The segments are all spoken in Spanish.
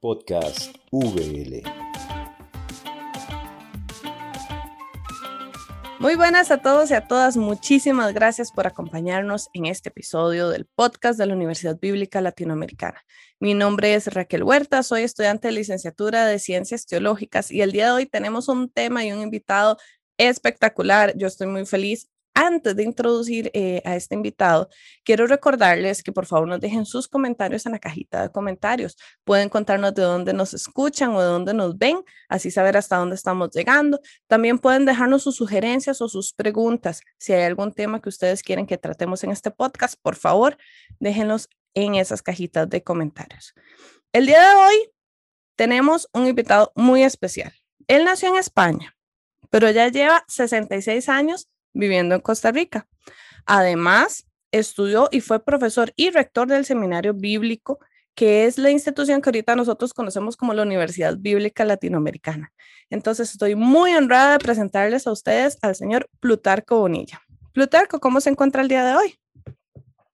Podcast VL. Muy buenas a todos y a todas. Muchísimas gracias por acompañarnos en este episodio del podcast de la Universidad Bíblica Latinoamericana. Mi nombre es Raquel Huerta, soy estudiante de licenciatura de Ciencias Teológicas y el día de hoy tenemos un tema y un invitado espectacular. Yo estoy muy feliz antes de introducir eh, a este invitado, quiero recordarles que por favor nos dejen sus comentarios en la cajita de comentarios. Pueden contarnos de dónde nos escuchan o de dónde nos ven, así saber hasta dónde estamos llegando. También pueden dejarnos sus sugerencias o sus preguntas. Si hay algún tema que ustedes quieren que tratemos en este podcast, por favor, déjenlos en esas cajitas de comentarios. El día de hoy tenemos un invitado muy especial. Él nació en España, pero ya lleva 66 años viviendo en Costa Rica. Además, estudió y fue profesor y rector del Seminario Bíblico, que es la institución que ahorita nosotros conocemos como la Universidad Bíblica Latinoamericana. Entonces, estoy muy honrada de presentarles a ustedes al señor Plutarco Bonilla. Plutarco, ¿cómo se encuentra el día de hoy?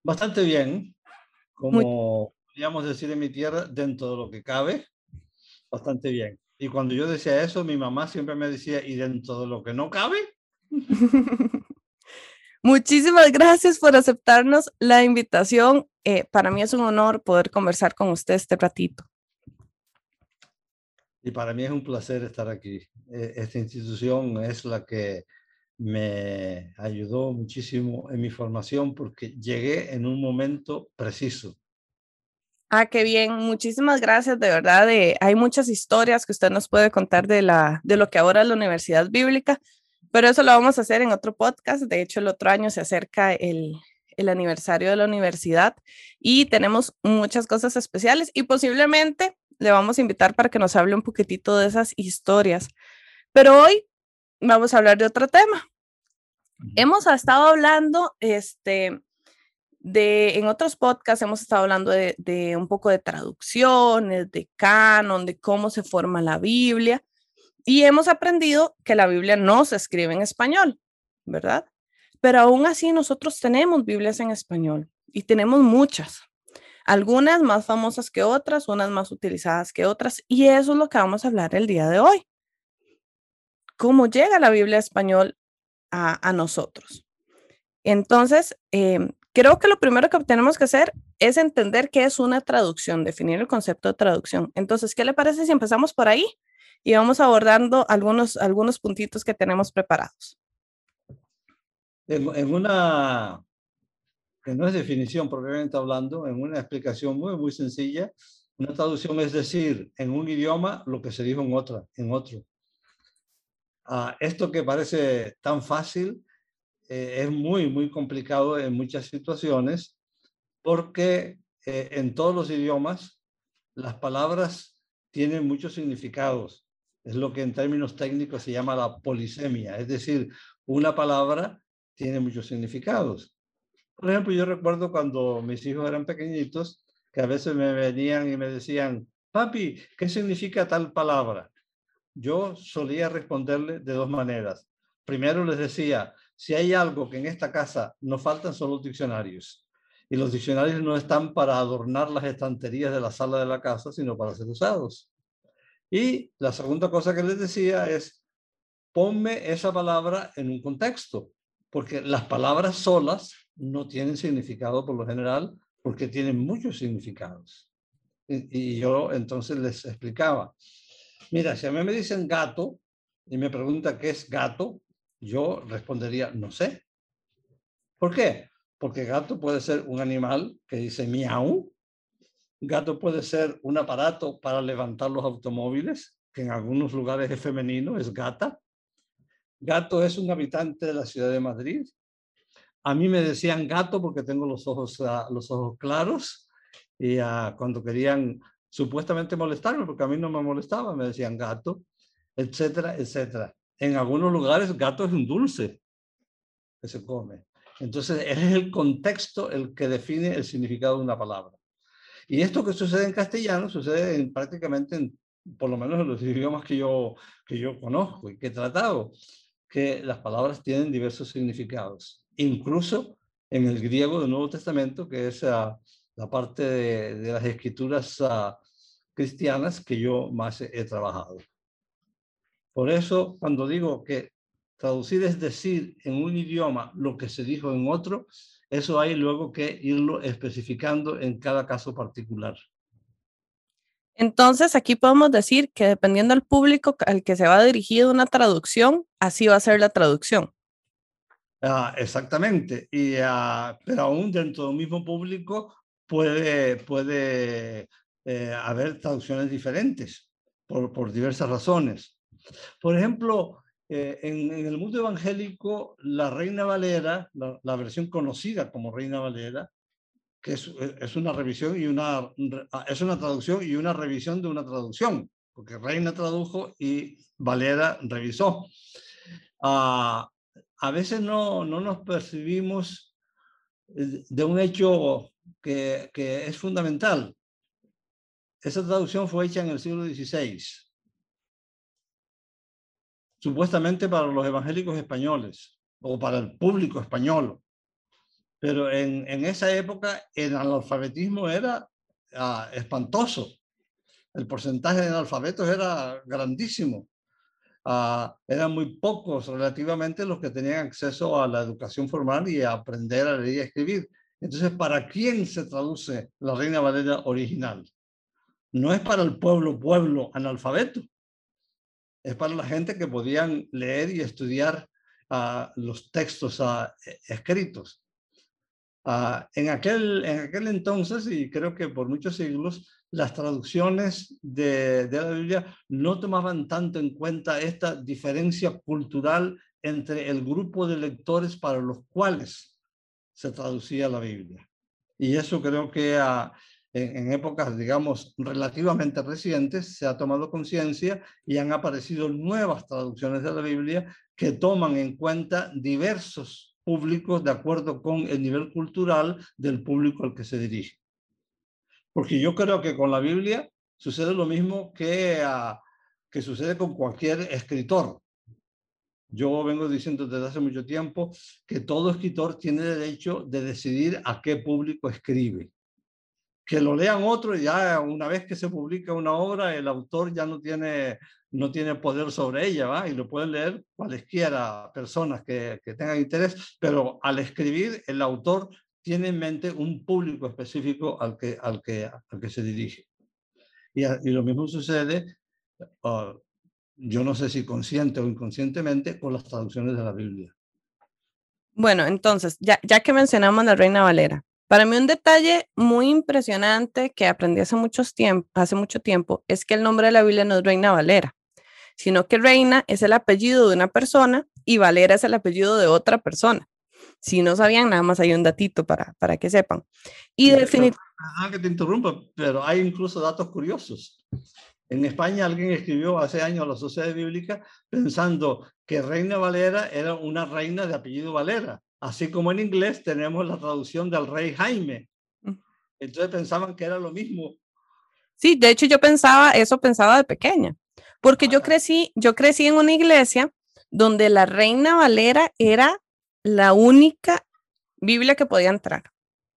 Bastante bien, como podríamos decir en mi tierra, dentro de lo que cabe, bastante bien. Y cuando yo decía eso, mi mamá siempre me decía, ¿y dentro de lo que no cabe? Muchísimas gracias por aceptarnos la invitación. Eh, para mí es un honor poder conversar con usted este ratito. Y para mí es un placer estar aquí. E, esta institución es la que me ayudó muchísimo en mi formación porque llegué en un momento preciso. Ah, qué bien. Muchísimas gracias, de verdad. hay muchas historias que usted nos puede contar de, la, de lo que ahora es la Universidad Bíblica. Pero eso lo vamos a hacer en otro podcast. De hecho, el otro año se acerca el, el aniversario de la universidad y tenemos muchas cosas especiales y posiblemente le vamos a invitar para que nos hable un poquitito de esas historias. Pero hoy vamos a hablar de otro tema. Hemos estado hablando, este, de, en otros podcasts hemos estado hablando de, de un poco de traducciones, de canon, de cómo se forma la Biblia. Y hemos aprendido que la Biblia no se escribe en español, ¿verdad? Pero aún así nosotros tenemos Biblias en español y tenemos muchas. Algunas más famosas que otras, unas más utilizadas que otras. Y eso es lo que vamos a hablar el día de hoy. ¿Cómo llega la Biblia español a, nosotros? Entonces, em, creo que lo primero que tenemos que hacer es entender qué es una traducción, definir el concepto de traducción. Entonces, ¿qué le parece si empezamos por ahí? Y vamos abordando algunos, algunos puntitos que tenemos preparados. En, una, que no es definición propiamente hablando, en una explicación muy, muy sencilla, una traducción es decir, en un idioma lo que se dijo en, otra, en otro. Ah, esto que parece tan fácil eh, es muy, muy complicado en muchas situaciones porque eh, en todos los idiomas las palabras tienen muchos significados. Es lo que en términos técnicos se llama la polisemia, es decir, una palabra tiene muchos significados. Por ejemplo, yo recuerdo cuando mis hijos eran pequeñitos, que a veces me venían y me decían, papi, ¿qué significa tal palabra? Yo solía responderle de dos maneras. Primero les decía, si hay algo que en esta casa no faltan son los diccionarios. Y los diccionarios no están para adornar las estanterías de la sala de la casa, sino para ser usados. Y la segunda cosa que les decía es, ponme esa palabra en un contexto, porque las palabras solas no tienen significado por lo general, porque tienen muchos significados. Y, yo entonces les explicaba, mira, si a mí me dicen gato y me pregunta qué es gato, yo respondería, no sé. ¿Por qué? Porque gato puede ser un animal que dice miau, Gato puede ser un aparato para levantar los automóviles, que en algunos lugares es femenino, es gata. Gato es un habitante de la ciudad de Madrid. A mí me decían gato porque tengo los ojos, ah, los ojos claros y ah, cuando querían supuestamente molestarme, porque a mí no me molestaba, me decían gato, etcétera, etcétera. En algunos lugares gato es un dulce que se come. Entonces, es el contexto el que define el significado de una palabra. Y esto que sucede en castellano sucede en, prácticamente en, por lo menos en los idiomas que yo, que yo conozco y que he tratado, que las palabras tienen diversos significados. Incluso en el griego del Nuevo Testamento, que es ah, la parte de, las escrituras uh, cristianas que yo más he trabajado. Por eso, cuando digo que traducir es decir en un idioma lo que se dijo en otro, eso hay luego que irlo especificando en cada caso particular. Entonces, aquí podemos decir que dependiendo del público al que se va dirigida una traducción, así va a ser la traducción. Ah, exactamente, y, ah, pero aún dentro del mismo público puede, puede eh, haber traducciones diferentes por, por, diversas razones. Por ejemplo, eh, en, en, el mundo evangélico, la Reina Valera, la, la versión conocida como Reina Valera, que es, es, una revisión y una, ah, es una traducción y una revisión de una traducción, porque Reina tradujo y Valera revisó. Uh, a veces no, no nos percibimos eh, de un hecho que, que es fundamental. Esa traducción fue hecha en el siglo XVI, supuestamente para los evangélicos españoles o para el público español. Pero en, en esa época el analfabetismo era uh, espantoso. El porcentaje de analfabetos era grandísimo. Uh, eran muy pocos relativamente los que tenían acceso a la educación formal y a aprender a leer y a escribir. Entonces, ¿para quién se traduce la Reina Valera original? No es para el pueblo, pueblo analfabeto. Es para la gente que podían leer y estudiar uh, los textos uh, escritos. Uh, en, aquel, en aquel entonces, y creo que por muchos siglos, las traducciones de, de, la Biblia no tomaban tanto en cuenta esta diferencia cultural entre el grupo de lectores para los cuales se traducía la Biblia. Y eso creo que uh, en, épocas, digamos, relativamente recientes se ha tomado conciencia y han aparecido nuevas traducciones de la Biblia que toman en cuenta diversos públicos de acuerdo con el nivel cultural del público al que se dirige. Porque yo creo que con la Biblia sucede lo mismo que, uh, que sucede con cualquier escritor. Yo vengo diciendo desde hace mucho tiempo que todo escritor tiene derecho de decidir a qué público escribe. Que lo lean otros, ya una vez que se publica una obra, el autor ya no tiene no tiene poder sobre ella, ¿va? Y lo pueden leer cualesquiera personas que, que tengan interés, pero al escribir, el autor tiene en mente un público específico al que, al que, al que se dirige. Y, y lo mismo sucede, uh, yo no sé si consciente o inconscientemente, con las traducciones de la Biblia. Bueno, entonces, ya, ya que mencionamos la Reina Valera, para mí un detalle muy impresionante que aprendí hace, muchos tiempo, hace mucho tiempo es que el nombre de la Biblia no es Reina Valera, sino que Reina es el apellido de una persona y Valera es el apellido de otra persona. Si no sabían, nada más hay un datito para, para que sepan. Y definitivamente... Que te interrumpa, pero hay incluso datos curiosos. En España alguien escribió hace años la Sociedad Bíblica pensando que Reina Valera era una reina de apellido Valera Así como en inglés tenemos la traducción del rey Jaime. Mm. Entonces pensaban que era lo mismo. Sí, de hecho yo pensaba, eso pensaba de pequeña, porque yo crecí, yo crecí en una iglesia donde la Reina Valera era la única Biblia que podía entrar.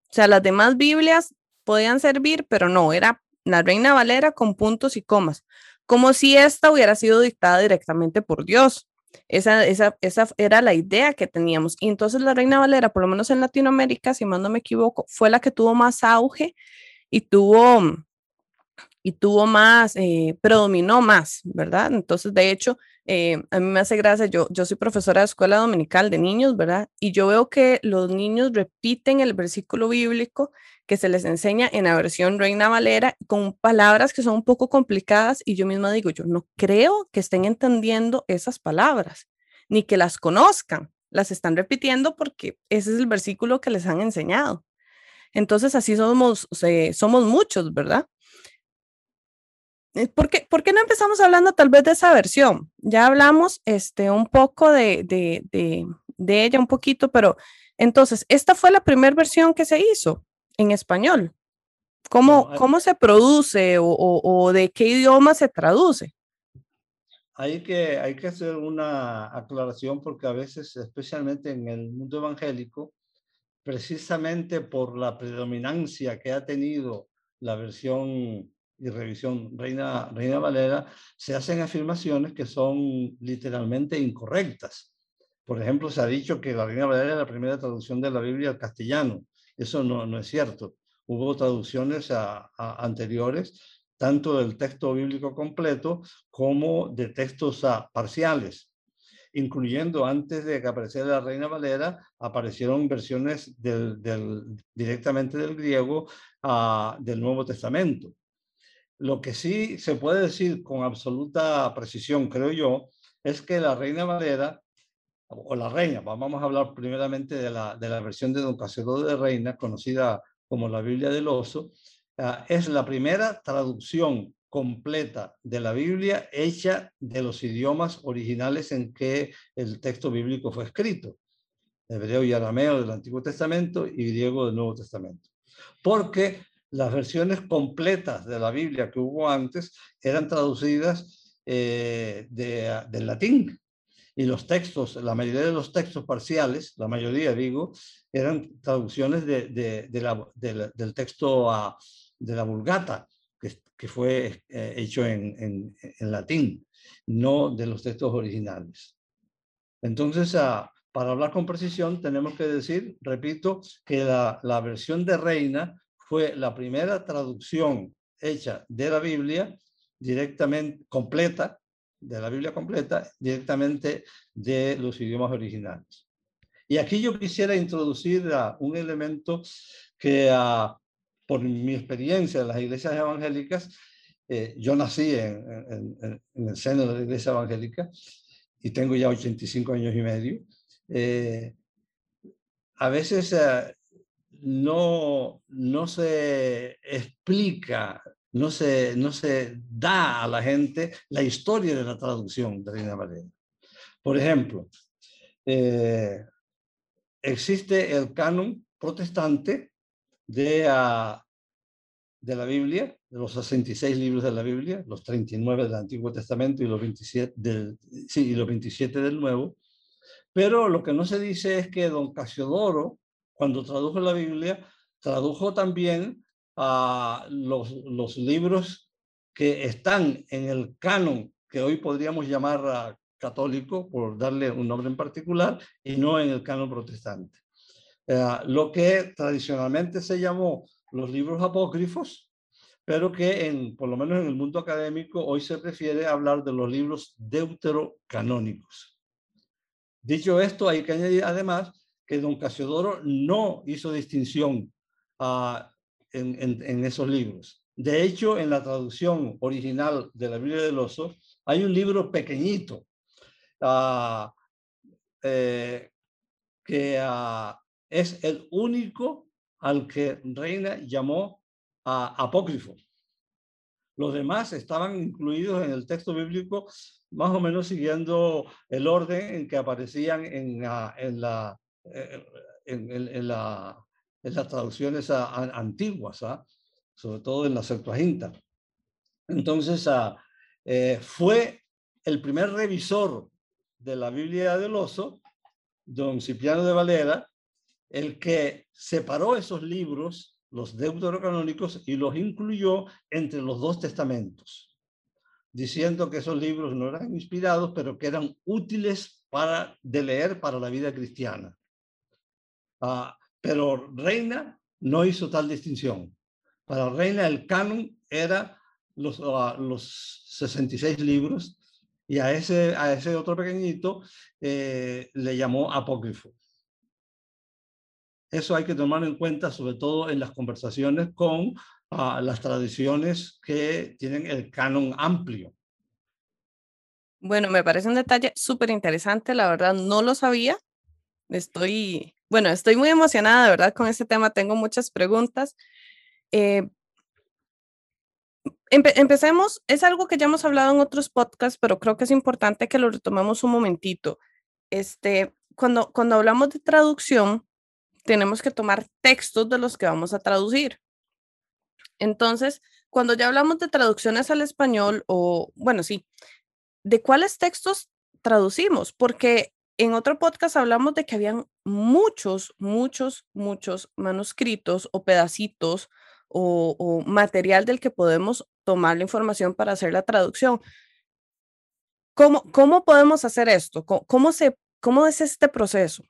O sea, las demás Biblias podían servir, pero no, era la Reina Valera con puntos y comas, como si esta hubiera sido dictada directamente por Dios. Esa, esa, esa era la idea que teníamos. Y entonces la Reina Valera, por lo menos en Latinoamérica, si más no me equivoco, fue la que tuvo más auge y tuvo, y tuvo más, eh, predominó más, ¿verdad? Entonces, de hecho, eh, a mí me hace gracia, yo, yo soy profesora de escuela dominical de niños, ¿verdad? Y yo veo que los niños repiten el versículo bíblico que se les enseña en la versión Reina Valera con palabras que son un poco complicadas y yo misma digo, yo no creo que estén entendiendo esas palabras, ni que las conozcan, las están repitiendo porque ese es el versículo que les han enseñado. Entonces así somos, eh, somos muchos, ¿verdad? Eh, ¿Por qué, ¿Por qué, no empezamos hablando tal vez de esa versión? Ya hablamos este, un poco de, de, de, de ella, un poquito, pero entonces, esta fue la primera versión que se hizo en español. ¿Cómo, no, cómo se produce o, o, o, de qué idioma se traduce? Hay que, hay que hacer una aclaración porque a veces, especialmente en el mundo evangélico, precisamente por la predominancia que ha tenido la versión y revisión Reina, Reina Valera, se hacen afirmaciones que son literalmente incorrectas. Por ejemplo, se ha dicho que la Reina Valera es la primera traducción de la Biblia al castellano. Eso no, no es cierto. Hubo traducciones anteriores, tanto del texto bíblico completo como de textos parciales incluyendo antes de que apareciera la Reina Valera, aparecieron versiones del, directamente del griego uh, del Nuevo Testamento. Lo que sí se puede decir con absoluta precisión, creo yo, es que la Reina Valera, o la Reina, vamos a hablar primeramente de la, de la versión de Don Casiodoro de Reina, conocida como la Biblia del Oso, uh, es la primera traducción completa de la Biblia hecha de los idiomas originales en que el texto bíblico fue escrito, hebreo y arameo del Antiguo Testamento y griego del Nuevo Testamento. Porque las versiones completas de la Biblia que hubo antes eran traducidas eh, de, del latín y los textos, la mayoría de los textos parciales, la mayoría digo, eran traducciones de, la, del texto de la Vulgata, que, fue eh, hecho en, en, en, latín, no de los textos originales. Entonces, ah, para hablar con precisión, tenemos que decir, repito, que la, la versión de Reina fue la primera traducción hecha de la Biblia directamente completa, de la Biblia completa, directamente de los idiomas originales. Y aquí yo quisiera introducir un elemento que uh, por mi experiencia en las iglesias evangélicas, eh, yo nací en, el seno de la iglesia evangélica y tengo ya 85 años y medio. Eh, a veces eh, no, no se explica, no se, no se da a la gente la historia de la traducción de Reina Valera. Por ejemplo, eh, existe el canon protestante de, uh, de la Biblia, de los 66 libros de la Biblia, los 39 del Antiguo Testamento y los 27 del, sí, y los 27 del Nuevo. Pero lo que no se dice es que don Casiodoro, cuando tradujo la Biblia, tradujo también a los, libros que están en el canon que hoy podríamos llamar católico, por darle un nombre en particular, y no en el canon protestante. Eh, lo que tradicionalmente se llamó los libros apócrifos, pero que por lo menos en el mundo académico hoy se prefiere hablar de los libros deuterocanónicos. Dicho esto, hay que añadir además que don Casiodoro no hizo distinción uh, en, esos libros. De hecho, en la traducción original de la Biblia del Oso, hay un libro pequeñito uh, eh, que uh, es el único al que Reina llamó apócrifo. Los demás estaban incluidos en el texto bíblico más o menos siguiendo el orden en que aparecían en, en, la, eh, en, en, la, en las traducciones antiguas, ¿ah? sobre todo en la Septuaginta. Entonces, ah, eh, fue el primer revisor de la Biblia del Oso, don Cipriano de Valera, el que separó esos libros, los deuterocanónicos, y los incluyó entre los dos testamentos, diciendo que esos libros no eran inspirados, pero que eran útiles para, de leer para la vida cristiana. Uh, pero Reina no hizo tal distinción. Para Reina el canon era los, uh, los 66 libros y a ese, a ese otro pequeñito eh, le llamó apócrifo. Eso hay que tomar en cuenta, sobre todo en las conversaciones con uh, las tradiciones que tienen el canon amplio. Bueno, me parece un detalle súper interesante, la verdad no lo sabía. Estoy, bueno, estoy muy emocionada, de verdad, con este tema. Tengo muchas preguntas. Eh, empe empecemos, es algo que ya hemos hablado en otros podcasts, pero creo que es importante que lo retomemos un momentito. Este, cuando, cuando hablamos de traducción, tenemos que tomar textos de los que vamos a traducir. Entonces, cuando ya hablamos de traducciones al español, o bueno, sí, ¿de cuáles textos traducimos? Porque en otro podcast hablamos de que habían muchos, muchos, muchos manuscritos o pedacitos o, o material del que podemos tomar la información para hacer la traducción. ¿Cómo, cómo podemos hacer esto? ¿Cómo, se, cómo es este proceso?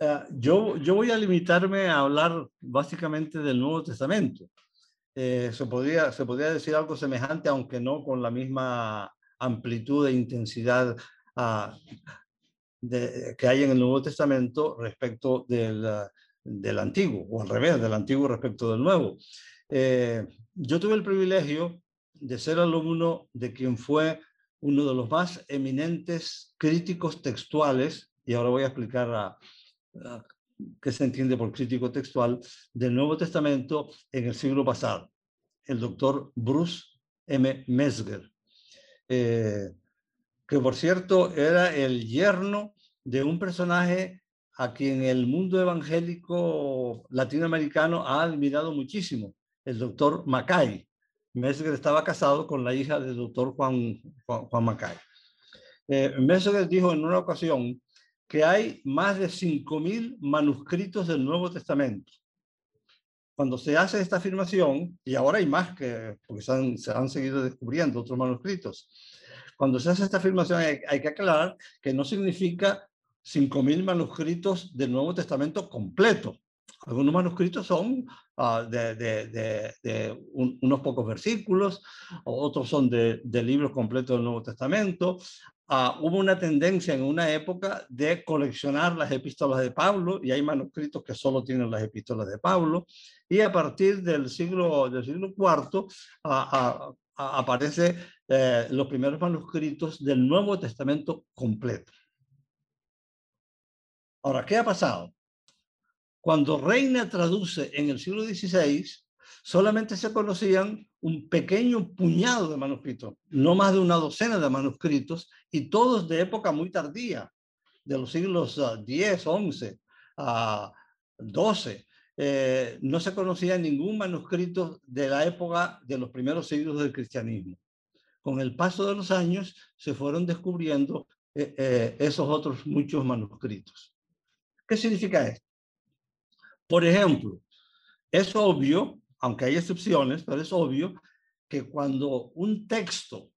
Uh, yo, yo voy a limitarme a hablar básicamente del Nuevo Testamento. Eh, se, podría, se podría decir algo semejante, aunque no con la misma amplitud e intensidad uh, de, que hay en el Nuevo Testamento respecto del, del Antiguo, o al revés, del Antiguo respecto del Nuevo. Eh, yo tuve el privilegio de ser alumno de quien fue uno de los más eminentes críticos textuales, y ahora voy a explicar a, qué se entiende por crítico textual, del Nuevo Testamento en el siglo pasado, el doctor Bruce M. Mesger, eh, que por cierto era el yerno de un personaje a quien el mundo evangélico latinoamericano ha admirado muchísimo, el doctor Macay. Mesger estaba casado con la hija del doctor Juan, Juan, Macay. Eh, Mesger dijo en una ocasión que hay más de 5.000 manuscritos del Nuevo Testamento. Cuando se hace esta afirmación, y ahora hay más que, porque se han seguido descubriendo otros manuscritos, cuando se hace esta afirmación hay, hay que aclarar que no significa 5.000 manuscritos del Nuevo Testamento completo. Algunos manuscritos son uh, de, de, de, de un, unos pocos versículos, otros son de, libros completos del Nuevo Testamento. Uh, hubo una tendencia en una época de coleccionar las epístolas de Pablo y hay manuscritos que solo tienen las epístolas de Pablo. Y a partir del siglo, del siglo IV uh, aparecen eh, los primeros manuscritos del Nuevo Testamento completo. Ahora, ¿qué ha pasado? Cuando Reina traduce en el siglo XVI, solamente se conocían un pequeño puñado de manuscritos, no más de una docena de manuscritos, y todos de época muy tardía, de los siglos X, XI, a XII. no se conocía ningún manuscrito de la época de los primeros siglos del cristianismo. Con el paso de los años se fueron descubriendo eh, eh, esos otros muchos manuscritos. ¿Qué significa esto? Por ejemplo, es obvio, aunque hay excepciones, pero es obvio que cuando un texto,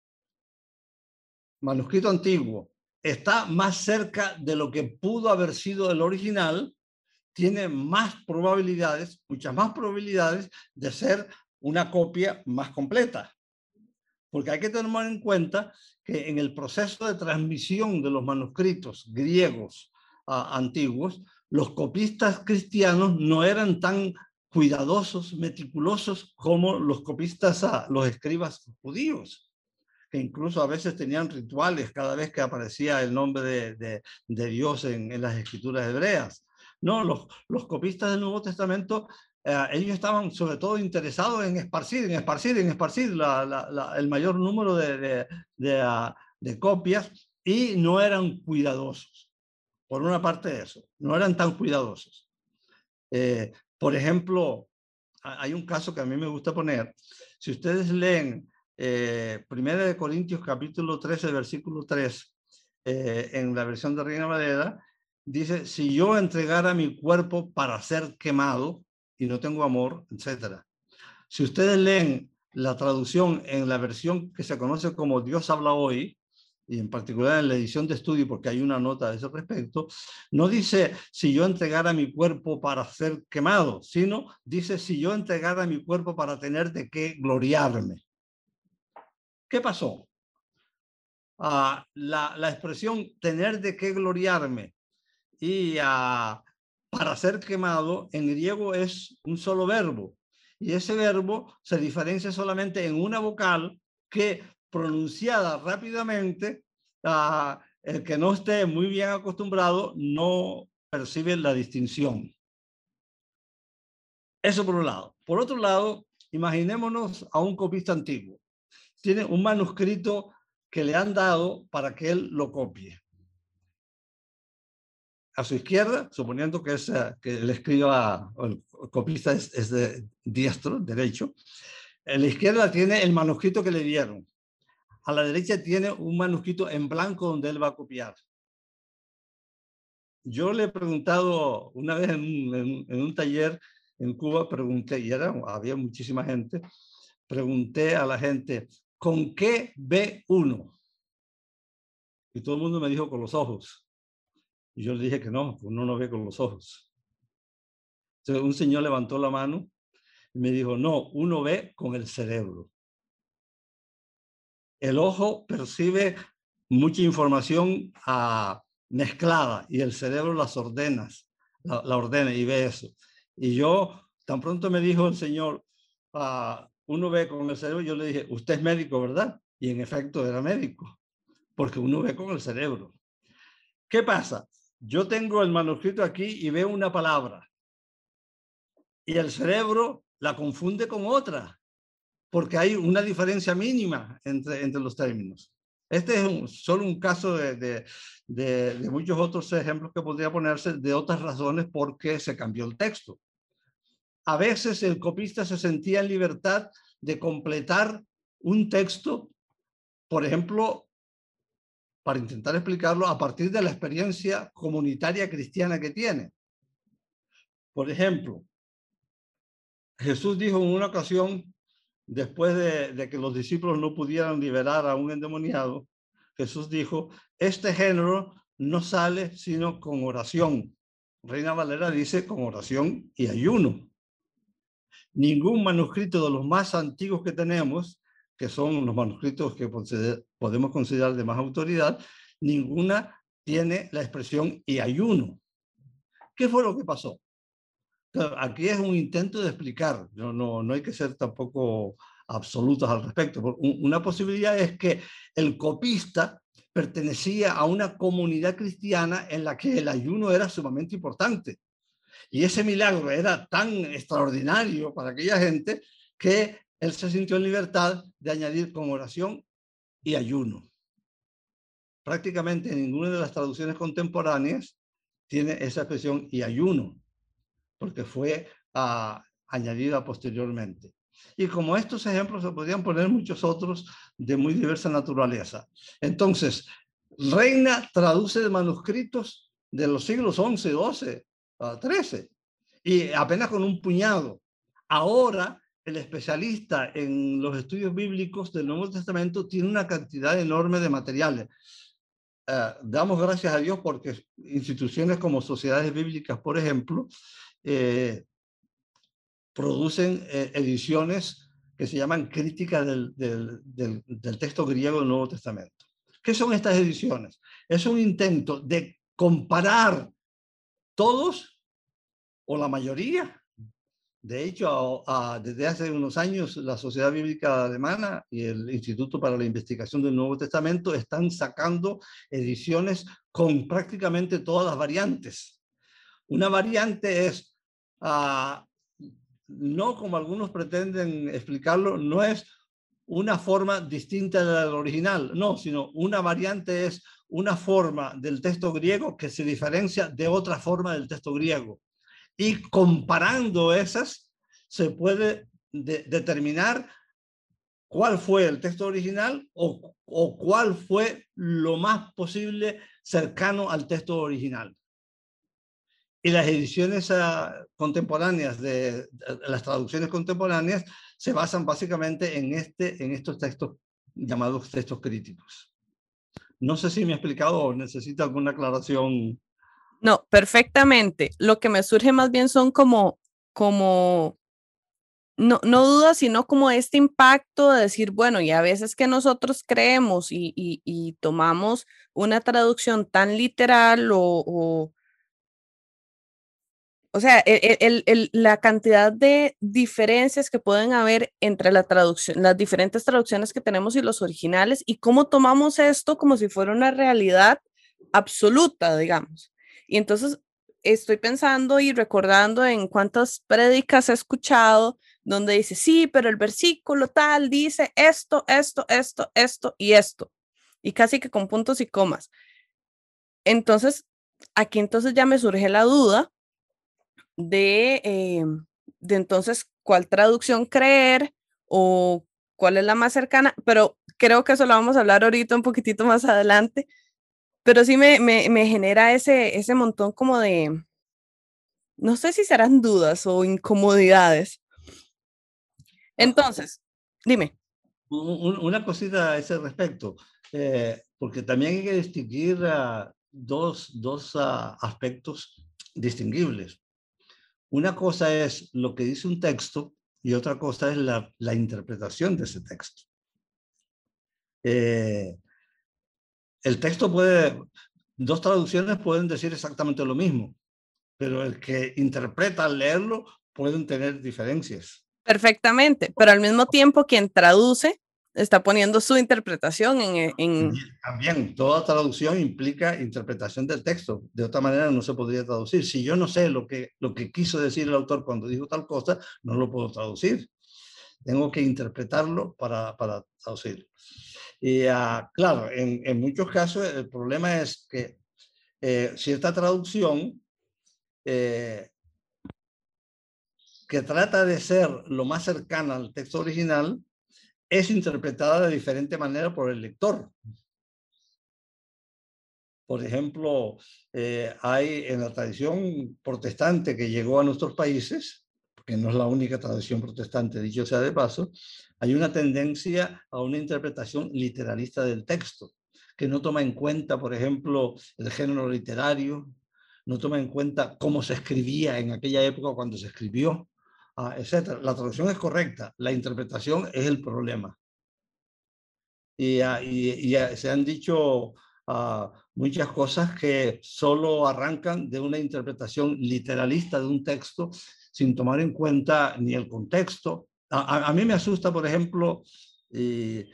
manuscrito antiguo, está más cerca de lo que pudo haber sido el original, tiene más probabilidades, muchas más probabilidades de ser una copia más completa. Porque hay que tener en cuenta que en el proceso de transmisión de los manuscritos griegos antiguos, los copistas cristianos no eran tan cuidadosos, meticulosos como los copistas, los escribas judíos, que incluso a veces tenían rituales cada vez que aparecía el nombre de, Dios en, las escrituras hebreas. No, los, los copistas del Nuevo Testamento, eh, ellos estaban sobre todo interesados en esparcir, en esparcir, en esparcir el mayor número de, de copias y no eran cuidadosos por una parte eso, no eran tan cuidadosos. Eh, por ejemplo, hay un caso que a mí me gusta poner. Si ustedes leen eh, Primera de Corintios capítulo 13, versículo 3, eh, en la versión de Reina Valera, dice, si yo entregara mi cuerpo para ser quemado y no tengo amor, etc. Si ustedes leen la traducción en la versión que se conoce como Dios habla hoy, y en particular en la edición de estudio, porque hay una nota de ese respecto, no dice si yo entregara mi cuerpo para ser quemado, sino dice si yo entregara mi cuerpo para tener de qué gloriarme. ¿Qué pasó? Ah, la, la, expresión tener de qué gloriarme y ah, para ser quemado en griego es un solo verbo. Y ese verbo se diferencia solamente en una vocal que pronunciada rápidamente, uh, el que no esté muy bien acostumbrado no percibe la distinción. Eso por un lado. Por otro lado, imaginémonos a un copista antiguo. Tiene un manuscrito que le han dado para que él lo copie. A su izquierda, suponiendo que, es, que el escriba, el copista es, de diestro, derecho, a la izquierda tiene el manuscrito que le dieron a la derecha tiene un manuscrito en blanco donde él va a copiar. Yo le he preguntado una vez en, un taller en Cuba, pregunté, y había muchísima gente, pregunté a la gente, ¿con qué ve uno? Y todo el mundo me dijo con los ojos. Y yo le dije que no, uno no ve con los ojos. Entonces un señor levantó la mano y me dijo, no, uno ve con el cerebro. El ojo percibe mucha información ah, mezclada y el cerebro las ordena, la, ordena y ve eso. Y yo, tan pronto me dijo el señor, ah, uno ve con el cerebro, yo le dije, usted es médico, ¿verdad? Y en efecto era médico, porque uno ve con el cerebro. ¿Qué pasa? Yo tengo el manuscrito aquí y veo una palabra y el cerebro la confunde con otra, porque hay una diferencia mínima entre, entre los términos. Este es solo un caso de, de, muchos otros ejemplos que podría ponerse de otras razones por qué se cambió el texto. A veces el copista se sentía en libertad de completar un texto, por ejemplo, para intentar explicarlo a partir de la experiencia comunitaria cristiana que tiene. Por ejemplo, Jesús dijo en una ocasión, después de, que los discípulos no pudieran liberar a un endemoniado, Jesús dijo, este género no sale sino con oración. Reina Valera dice con oración y ayuno. Ningún manuscrito de los más antiguos que tenemos, que son los manuscritos que podemos considerar de más autoridad, ninguna tiene la expresión y ayuno. ¿Qué fue lo que pasó? Aquí es un intento de explicar, no, no, no hay que ser tampoco absolutos al respecto. Una posibilidad es que el copista pertenecía a una comunidad cristiana en la que el ayuno era sumamente importante. Y ese milagro era tan extraordinario para aquella gente que él se sintió en libertad de añadir con oración y ayuno. Prácticamente ninguna de las traducciones contemporáneas tiene esa expresión y ayuno porque fue ah, añadida posteriormente. Y como estos ejemplos se podrían poner muchos otros de muy diversa naturaleza. Entonces, Reina traduce de manuscritos de los siglos 11, 12, 13, y apenas con un puñado. Ahora, el especialista en los estudios bíblicos del Nuevo Testamento tiene una cantidad enorme de materiales. Eh, damos gracias a Dios porque instituciones como sociedades bíblicas, por ejemplo, eh, producen eh, ediciones que se llaman críticas del, texto griego del Nuevo Testamento. ¿Qué son estas ediciones? Es un intento de comparar todos o la mayoría. De hecho, desde hace unos años, la Sociedad Bíblica Alemana y el Instituto para la Investigación del Nuevo Testamento están sacando ediciones con prácticamente todas las variantes. Una variante es Ah, no como algunos pretenden explicarlo, no es una forma distinta de la original, no, sino una variante es una forma del texto griego que se diferencia de otra forma del texto griego. Y comparando esas, se puede determinar cuál fue el texto original o, o cuál fue lo más posible cercano al texto original. Y las ediciones ah, contemporáneas, de, las traducciones contemporáneas, se basan básicamente en, este, en estos textos llamados textos críticos. No sé si me he explicado o necesita alguna aclaración. No, perfectamente. Lo que me surge más bien son como, como, no, no dudas, sino como este impacto de decir, bueno, y a veces que nosotros creemos y, y, tomamos una traducción tan literal o o sea, el, la cantidad de diferencias que pueden haber entre la traducción, las diferentes traducciones que tenemos y los originales y cómo tomamos esto como si fuera una realidad absoluta, digamos. Y entonces estoy pensando y recordando en cuántas prédicas he escuchado donde dice, sí, pero el versículo tal dice esto, esto, esto, esto y esto. Y casi que con puntos y comas. Entonces, aquí entonces ya me surge la duda de, eh, de entonces cuál traducción creer o cuál es la más cercana, pero creo que eso lo vamos a hablar ahorita un poquitito más adelante, pero sí me, me, me genera ese, ese montón como de, no sé si serán dudas o incomodidades. Entonces, Dime. Una cosita a ese respecto, eh, porque también hay que distinguir dos, dos aspectos distinguibles. Una cosa es lo que dice un texto y otra cosa es la, la interpretación de ese texto. Eh, el texto puede, dos traducciones pueden decir exactamente lo mismo, pero el que interpreta al leerlo pueden tener diferencias. Perfectamente, pero al mismo tiempo quien traduce está poniendo su interpretación en, en... También, toda traducción implica interpretación del texto. De otra manera no se podría traducir. Si yo no sé lo que, lo que quiso decir el autor cuando dijo tal cosa, no lo puedo traducir. Tengo que interpretarlo para, para traducir. Y uh, claro, en, en, muchos casos el problema es que eh, cierta traducción eh, que trata de ser lo más cercana al texto original es interpretada de diferente manera por el lector. Por ejemplo, eh, hay en la tradición protestante que llegó a nuestros países, que no es la única tradición protestante, dicho sea de paso, hay una tendencia a una interpretación literalista del texto, que no toma en cuenta, por ejemplo, el género literario, no toma en cuenta cómo se escribía en aquella época cuando se escribió, ah, etc. La traducción es correcta, la interpretación es el problema. Y, ah, y, ah, se han dicho muchas cosas que solo arrancan de una interpretación literalista de un texto sin tomar en cuenta ni el contexto, a, mí me asusta, por ejemplo, y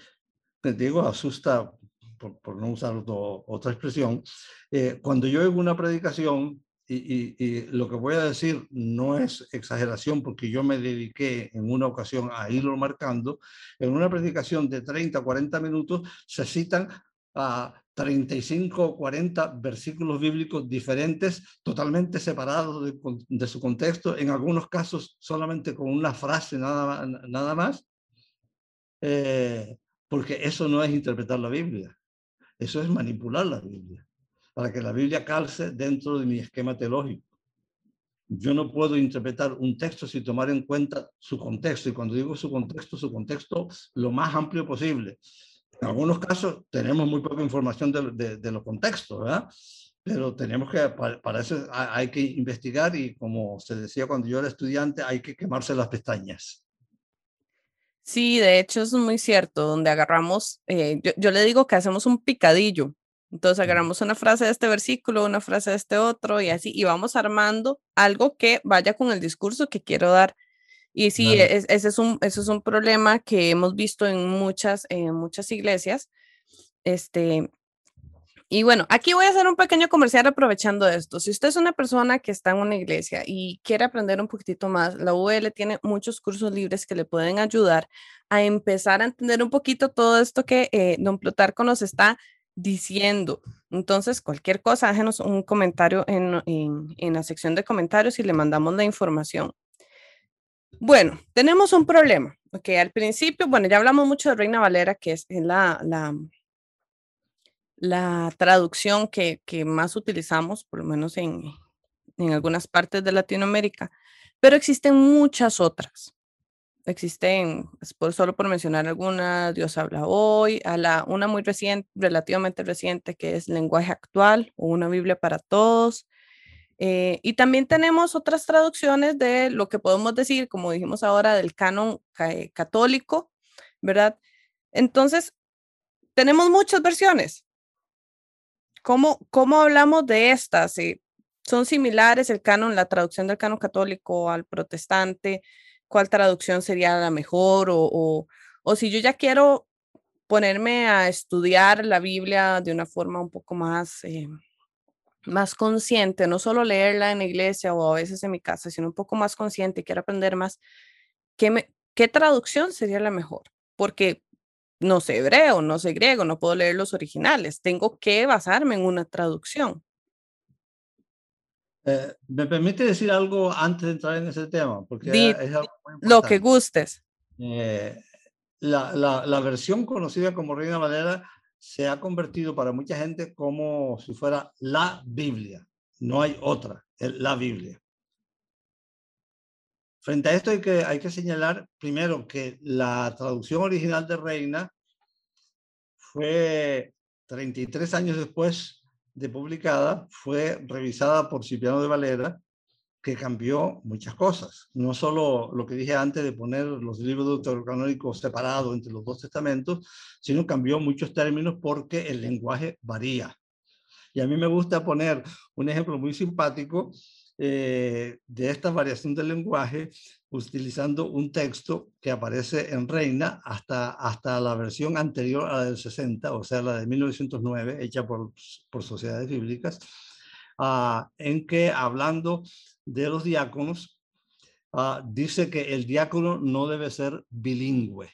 te digo, asusta, por, no usar otra expresión, eh, cuando yo oigo una predicación, y, y, lo que voy a decir no es exageración porque yo me dediqué en una ocasión a irlo marcando, en una predicación de 30, 40 minutos se citan a 35 o 40 versículos bíblicos diferentes, totalmente separados de, su contexto, en algunos casos solamente con una frase nada, nada más, eh, porque eso no es interpretar la Biblia, eso es manipular la Biblia, para que la Biblia calce dentro de mi esquema teológico. Yo no puedo interpretar un texto sin tomar en cuenta su contexto, y cuando digo su contexto, su contexto lo más amplio posible en algunos casos tenemos muy poca información de, de, los contextos, ¿verdad? Pero tenemos que, para, eso hay que investigar y como se decía cuando yo era estudiante, hay que quemarse las pestañas. Sí, de hecho es muy cierto, donde agarramos, eh, yo, yo, le digo que hacemos un picadillo. Entonces agarramos una frase de este versículo, una frase de este otro y así, y vamos armando algo que vaya con el discurso que quiero dar. Y sí, ese, es un, ese es un problema que hemos visto en muchas, en muchas iglesias. Este, y bueno, aquí voy a hacer un pequeño comercial aprovechando esto. Si usted es una persona que está en una iglesia y quiere aprender un poquitito más, la UL tiene muchos cursos libres que le pueden ayudar a empezar a entender un poquito todo esto que eh, don Plutarco nos está diciendo. Entonces, cualquier cosa, déjenos un comentario en, en, en la sección de comentarios y le mandamos la información. Bueno, tenemos un problema. Ok, al principio, bueno, ya hablamos mucho de Reina Valera, que es la, la, la traducción que, que, más utilizamos, por lo menos en, en algunas partes de Latinoamérica, pero existen muchas otras. Existen, por, solo por mencionar alguna, Dios habla hoy, a la, una muy reciente, relativamente reciente, que es Lenguaje Actual o una Biblia para Todos. Eh, y también tenemos otras traducciones de lo que podemos decir, como dijimos ahora, del canon eh, católico, ¿verdad? Entonces, tenemos muchas versiones. ¿Cómo, cómo hablamos de estas? Eh, ¿Son similares el canon, la traducción del canon católico al protestante? ¿Cuál traducción sería la mejor? O, o, o si yo ya quiero ponerme a estudiar la Biblia de una forma un poco más más consciente, no solo leerla en la iglesia o a veces en mi casa, sino un poco más consciente y quiero aprender más, ¿qué, ¿qué traducción sería la mejor? Porque no sé hebreo, no sé griego, no puedo leer los originales, tengo que basarme en una traducción. Eh, ¿Me permite decir algo antes de entrar en ese tema? Porque lo que gustes. Eh, la, la, la, versión conocida como Reina Valera se ha convertido para mucha gente como si fuera la Biblia. No hay otra, es la Biblia. Frente a esto hay que, hay que señalar primero que la traducción original de Reina fue 33 años después de publicada, fue revisada por Cipriano de Valera, que cambió muchas cosas. No solo lo que dije antes de poner los libros deuterocanónicos separados entre los dos testamentos, sino cambió muchos términos porque el lenguaje varía. Y a mí me gusta poner un ejemplo muy simpático eh, de esta variación del lenguaje utilizando un texto que aparece en Reina hasta, hasta la versión anterior a la del 60, o sea, la de 1909, hecha por, por sociedades bíblicas, uh, en que hablando de los diáconos, uh, dice que el diácono no debe ser bilingüe.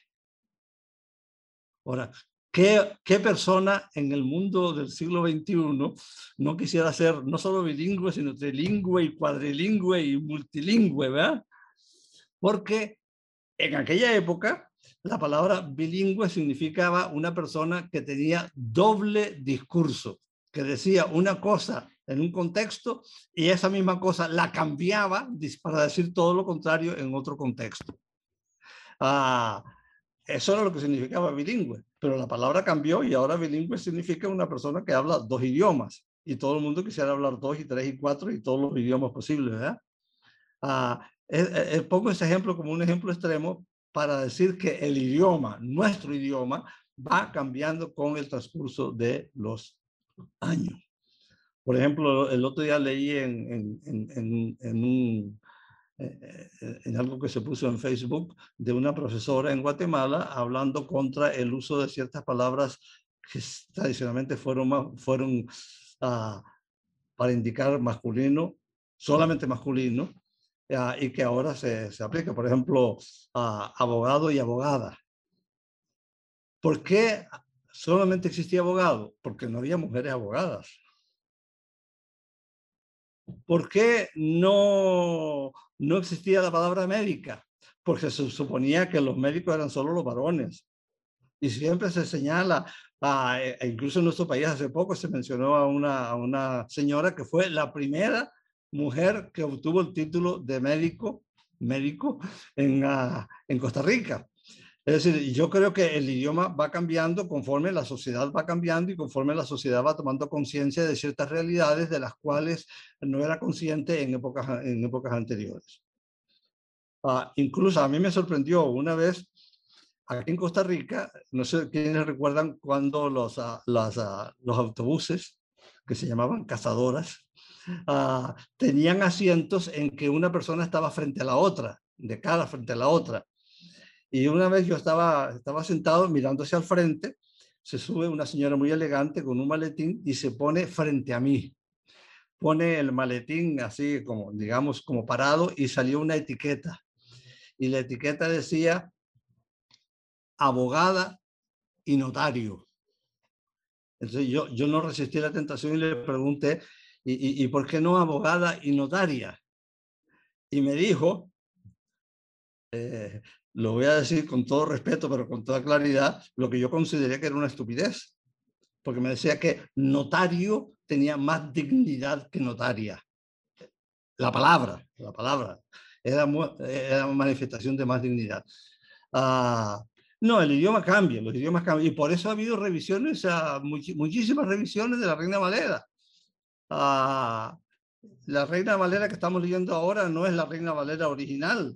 Ahora, ¿Qué, ¿Qué, persona en el mundo del siglo XXI no quisiera ser no solo bilingüe, sino trilingüe y cuadrilingüe y multilingüe, ¿verdad? Porque en aquella época la palabra bilingüe significaba una persona que tenía doble discurso, que decía una cosa en un contexto y esa misma cosa la cambiaba para decir todo lo contrario en otro contexto. Ah, eso era lo que significaba bilingüe, pero la palabra cambió y ahora bilingüe significa una persona que habla dos idiomas y todo el mundo quisiera hablar dos y tres y cuatro y todos los idiomas posibles, ¿verdad? Ah, pongo ese ejemplo como un ejemplo extremo para decir que el idioma, nuestro idioma, va cambiando con el transcurso de los años. Por ejemplo, el otro día leí en, en, en, en un, eh, eh, en algo que se puso en Facebook de una profesora en Guatemala hablando contra el uso de ciertas palabras que tradicionalmente fueron, fueron uh, para indicar masculino, solamente masculino, uh, y que ahora se, se, aplica. Por ejemplo, uh, abogado y abogada. ¿Por qué solamente existía abogado? Porque no había mujeres abogadas. ¿Por qué no, no existía la palabra médica? Porque se suponía que los médicos eran solo los varones. Y siempre se señala, e, e incluso en nuestro país hace poco se mencionó a una, a una señora que fue la primera mujer que obtuvo el título de médico, médico en, uh, en Costa Rica. Es decir, yo creo que el idioma va cambiando conforme la sociedad va cambiando y conforme la sociedad va tomando conciencia de ciertas realidades de las cuales no era consciente en épocas, en épocas anteriores. Ah, incluso a mí me sorprendió una vez aquí en Costa Rica, no sé quiénes recuerdan cuando los, uh, los, uh, los autobuses, que se llamaban cazadoras, tenían asientos en que una persona estaba frente a la otra, de cara frente a la otra. Y una vez yo estaba, estaba sentado mirando hacia el frente, se sube una señora muy elegante con un maletín y se pone frente a mí. Pone el maletín así como, digamos, como parado y salió una etiqueta. Y la etiqueta decía abogada y notario. Entonces yo, yo no resistí la tentación y le pregunté, ¿y, y, y por qué no abogada y notaria? Y me dijo, eh, lo voy a decir con todo respeto, pero con toda claridad, lo que yo consideré que era una estupidez, porque me decía que notario tenía más dignidad que notaria. La palabra, la palabra, era, era manifestación de más dignidad. Ah, no, el idioma cambia, los idiomas cambian, y por eso ha habido revisiones, uh, muchísimas revisiones de la Reina Valera. Uh, la Reina Valera que estamos leyendo ahora no es la Reina Valera original,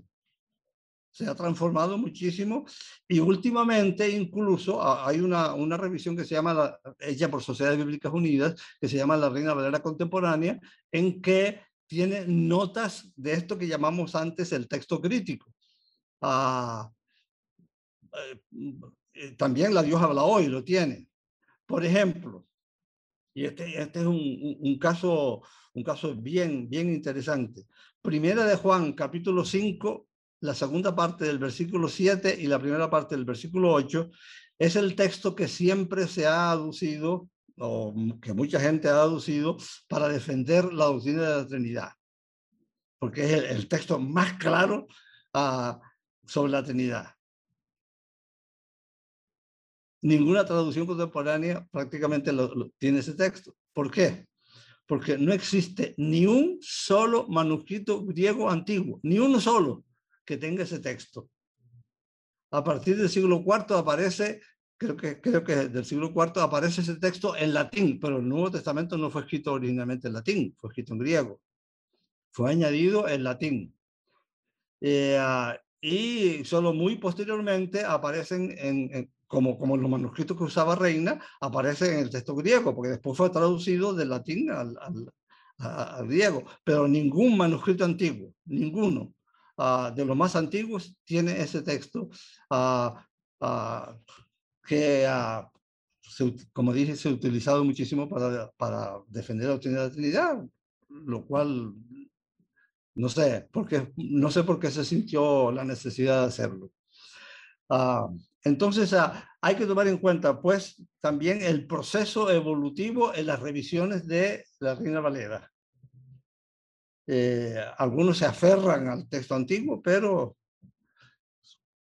se ha transformado muchísimo y últimamente incluso hay una, una revisión que se llama, la, hecha por Sociedades Bíblicas Unidas, que se llama la Reina Valera Contemporánea, en que tiene notas de esto que llamamos antes el texto crítico. Ah, eh, también la Dios habla hoy, lo tiene. Por ejemplo, y este, este es un, un, caso, un caso bien, bien interesante. Primera de Juan, capítulo 5, la segunda parte del versículo 7 y la primera parte del versículo 8 es el texto que siempre se ha aducido o que mucha gente ha aducido para defender la doctrina de la Trinidad, porque es el, el texto más claro uh, sobre la Trinidad. Ninguna traducción contemporánea prácticamente lo, lo, tiene ese texto. ¿Por qué? Porque no existe ni un solo manuscrito griego antiguo, ni uno solo que tenga ese texto. A partir del siglo IV aparece, creo que, creo que del siglo IV aparece ese texto en latín, pero el Nuevo Testamento no fue escrito originalmente en latín, fue escrito en griego. Fue añadido en latín. Eh, ah, y solo muy posteriormente aparecen en, como, como los manuscritos que usaba Reina, aparecen en el texto griego, porque después fue traducido del latín al, al, griego, pero ningún manuscrito antiguo, ninguno ah, de los más antiguos tiene ese texto ah, ah, que, como dije, se ha utilizado muchísimo para, para defender la doctrina de la Trinidad, lo cual no sé, porque, no sé por qué se sintió la necesidad de hacerlo. Ah, entonces, ah, hay que tomar en cuenta, pues, también el proceso evolutivo en las revisiones de la Reina Valera. Eh, algunos se aferran al texto antiguo, pero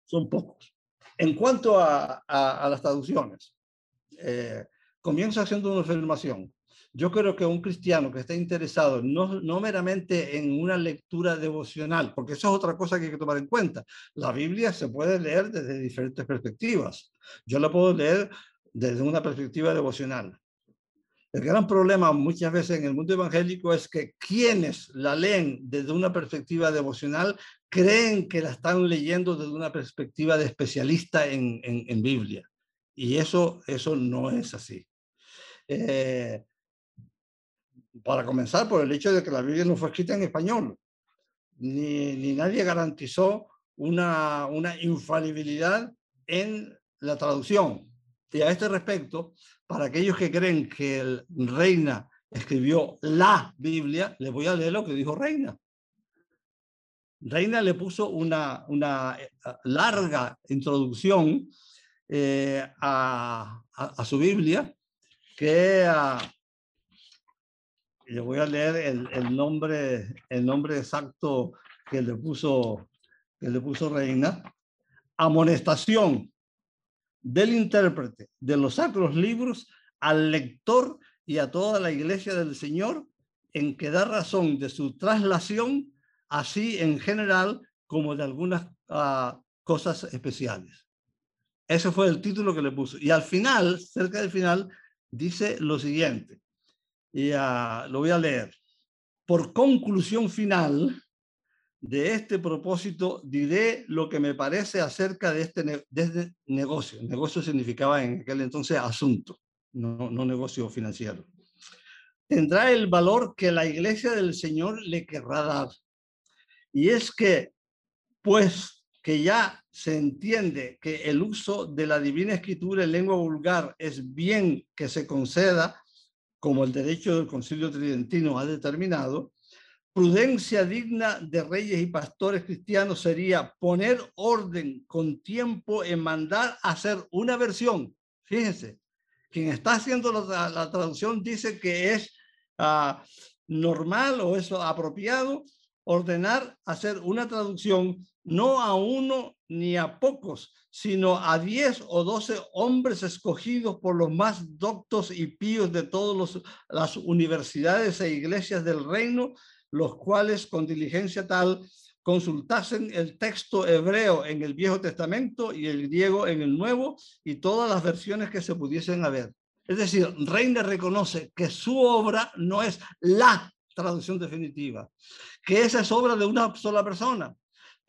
son pocos. En cuanto a, las traducciones, eh, comienzo haciendo una afirmación. Yo creo que un cristiano que está interesado no, no meramente en una lectura devocional, porque eso es otra cosa que hay que tomar en cuenta. La Biblia se puede leer desde diferentes perspectivas. Yo la puedo leer desde una perspectiva devocional. El gran problema muchas veces en el mundo evangélico es que quienes la leen desde una perspectiva devocional creen que la están leyendo desde una perspectiva de especialista en, en, Biblia. Y eso, eso no es así. Eh, para comenzar, por el hecho de que la Biblia no fue escrita en español, ni, ni nadie garantizó una, una infalibilidad en la traducción. Y a este respecto, para aquellos que creen que el Reina escribió la Biblia, les voy a leer lo que dijo Reina. Reina le puso una, una eh, larga introducción eh, a, a, su Biblia que le voy a leer el, el, nombre, el nombre exacto que le puso, que le puso Reina. Amonestación del intérprete de los sacros libros al lector y a toda la iglesia del Señor en que da razón de su traslación, así en general como de algunas uh, cosas especiales. Ese fue el título que le puso. Y al final, cerca del final, dice lo siguiente y uh, lo voy a leer. Por conclusión final de este propósito, diré lo que me parece acerca de este, de este negocio. Negocio significaba en aquel entonces asunto, no negocio financiero. Tendrá el valor que la iglesia del Señor le querrá dar. Y es que, pues que ya se entiende que el uso de la divina escritura en lengua vulgar es bien que se conceda como el derecho del concilio tridentino ha determinado, prudencia digna de reyes y pastores cristianos sería poner orden con tiempo en mandar hacer una versión. Fíjense, quien está haciendo la, traducción dice que es ah, normal o es apropiado ordenar hacer una traducción no a uno ni a pocos, sino a diez o doce hombres escogidos por los más doctos y píos de todas las universidades e iglesias del reino, los cuales con diligencia tal consultasen el texto hebreo en el Viejo Testamento y el griego en el Nuevo y todas las versiones que se pudiesen haber. Es decir, Reina reconoce que su obra no es la traducción definitiva, que esa es obra de una sola persona,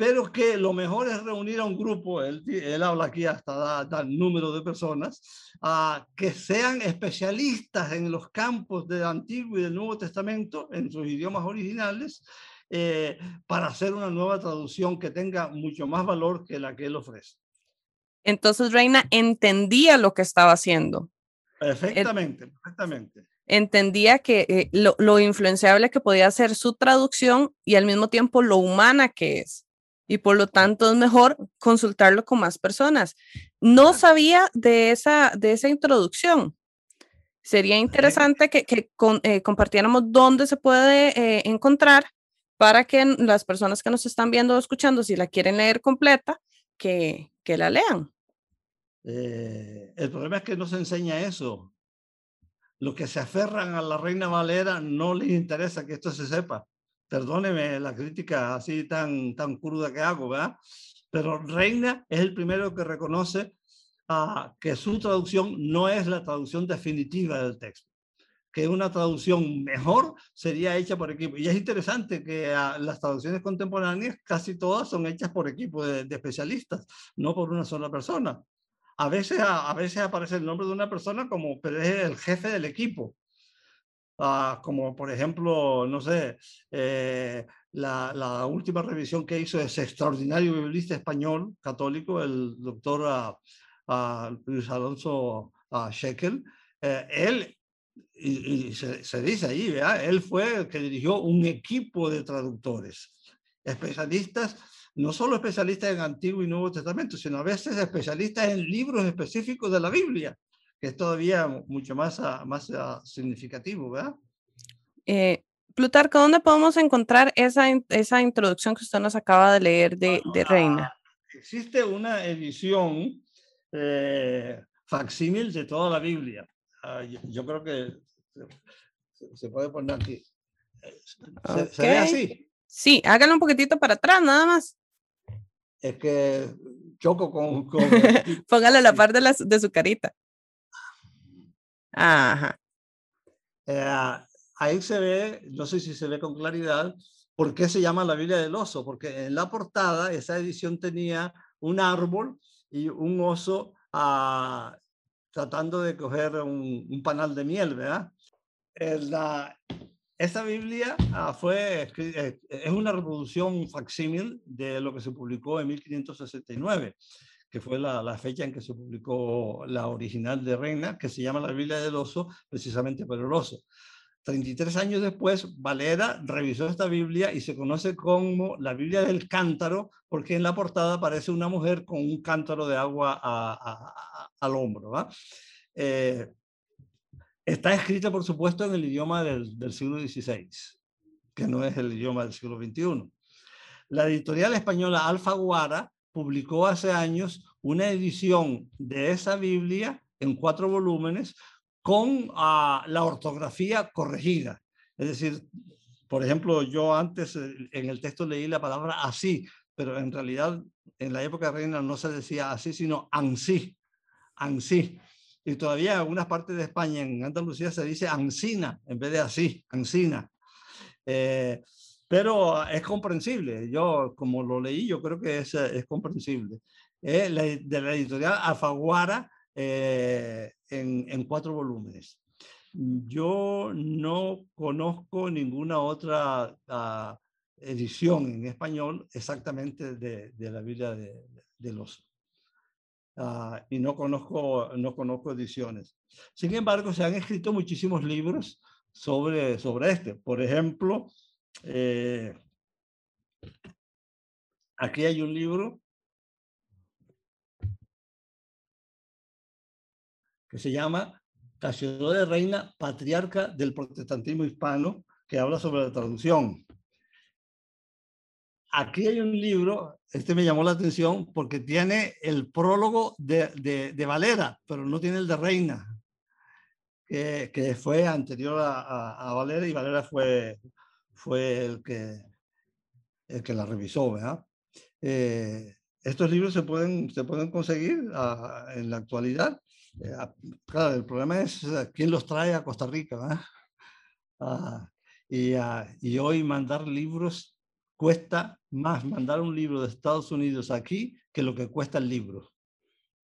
pero que lo mejor es reunir a un grupo, él, él habla aquí hasta tal número de personas, a que sean especialistas en los campos del Antiguo y del Nuevo Testamento, en sus idiomas originales, eh, para hacer una nueva traducción que tenga mucho más valor que la que él ofrece. Entonces, Reina entendía lo que estaba haciendo. Perfectamente, perfectamente entendía que eh, lo, lo, influenciable que podía ser su traducción y al mismo tiempo lo humana que es y por lo tanto es mejor consultarlo con más personas. No sabía de esa, de esa introducción. Sería interesante que, que eh, compartiéramos dónde se puede eh, encontrar para que las personas que nos están viendo o escuchando, si la quieren leer completa, que, que la lean. Eh, el problema es que no se enseña eso. Los que se aferran a la Reina Valera no les interesa que esto se sepa perdóneme la crítica así tan, tan cruda que hago, ¿verdad? Pero Reina es el primero que reconoce uh, que su traducción no es la traducción definitiva del texto que una traducción mejor sería hecha por equipo. Y es interesante que uh, las traducciones contemporáneas casi todas son hechas por equipo de, de especialistas, no por una sola persona. A veces, a, a, veces aparece el nombre de una persona como, el jefe del equipo. Uh, como por ejemplo, no sé, eh, la, la, última revisión que hizo ese extraordinario biblista español católico, el doctor uh, Luis Alonso Shekel. Eh, él y, y se, se, dice ahí, ¿verdad? él fue el que dirigió un equipo de traductores, especialistas, no solo especialistas en Antiguo y Nuevo Testamento, sino a veces especialistas en libros específicos de la Biblia, que es todavía mucho más, uh, más uh, significativo, ¿verdad? Eh, Plutarco, ¿dónde podemos encontrar esa, esa introducción que usted nos acaba de leer de, de Reina? Uh, existe una edición eh, facsímil de toda la Biblia Uh, yo, yo, creo que se, se, puede poner aquí. ¿Se, okay. ¿Se, ve así? Sí, hágalo un poquitito para atrás, nada más. Es que choco con... con... Póngale a la par de, la, de su carita. Ajá. Eh, ahí se ve, no sé si se ve con claridad, por qué se llama la Biblia del oso, porque en la portada esa edición tenía un árbol y un oso uh, tratando de coger un, panal de miel, ¿verdad? La, esta Biblia ah, fue, eh, es una reproducción facsímil de lo que se publicó en 1569, que fue la, la, fecha en que se publicó la original de Reina, que se llama la Biblia del Oso, precisamente por el oso. 33 años después, Valera revisó esta Biblia y se conoce como la Biblia del cántaro, porque en la portada aparece una mujer con un cántaro de agua a, a, a, al hombro. Eh, está escrita, por supuesto, en el idioma del, del, siglo XVI, que no es el idioma del siglo XXI. La editorial española Alfaguara publicó hace años una edición de esa Biblia en cuatro volúmenes con uh, la ortografía corregida. Es decir, por ejemplo, yo antes eh, en el texto leí la palabra así, pero en realidad en la época reina no se decía así, sino ansí, ansí. Y todavía en algunas partes de España, en Andalucía, se dice ansina en vez de así, ansina. Eh, pero es comprensible. Yo, como lo leí, yo creo que es, es comprensible. Eh, la, de la editorial Alfaguara, eh, en, en, cuatro volúmenes. Yo no conozco ninguna otra uh, edición en español exactamente de, de la Biblia de, de, los uh, y no conozco, no conozco ediciones. Sin embargo, se han escrito muchísimos libros sobre, sobre este. Por ejemplo, eh, aquí hay un libro que se llama Casiodoro de Reina, patriarca del protestantismo hispano, que habla sobre la traducción. Aquí hay un libro, este me llamó la atención porque tiene el prólogo de, de, Valera, pero no tiene el de Reina, que, que fue anterior a, a, Valera y Valera fue, fue el, que, el que la revisó. ¿verdad? Eh, estos libros se pueden, se pueden conseguir uh, en la actualidad eh, claro, el problema es eh, quién los trae a Costa Rica. Ah, y, y, hoy mandar libros cuesta más mandar un libro de Estados Unidos aquí que lo que cuesta el libro.